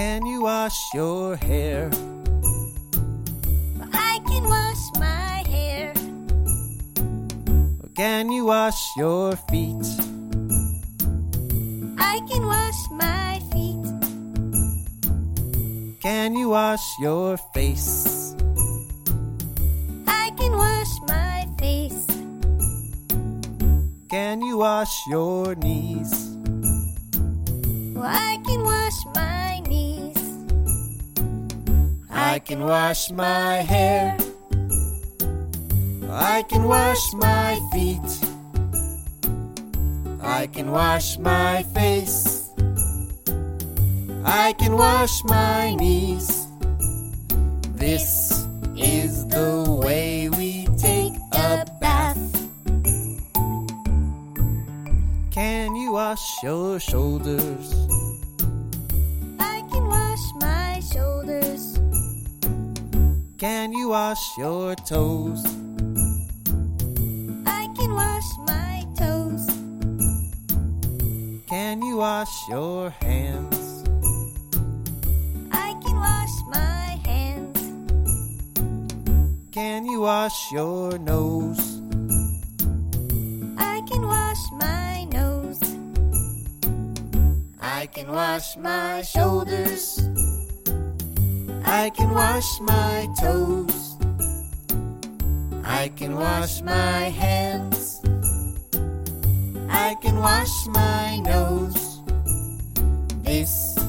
Can you wash your hair? I can wash my hair. Can you wash your feet? I can wash my feet. Can you wash your face? I can wash my face. Can you wash your knees? I can wash my. I can wash my hair. I can wash my feet. I can wash my face. I can wash my knees. This is the way we take a bath. Can you wash your shoulders? Can you wash your toes? I can wash my toes. Can you wash your hands? I can wash my hands. Can you wash your nose? I can wash my nose. I can wash my shoulders. I can wash my toes. I can wash my hands. I can wash my nose. This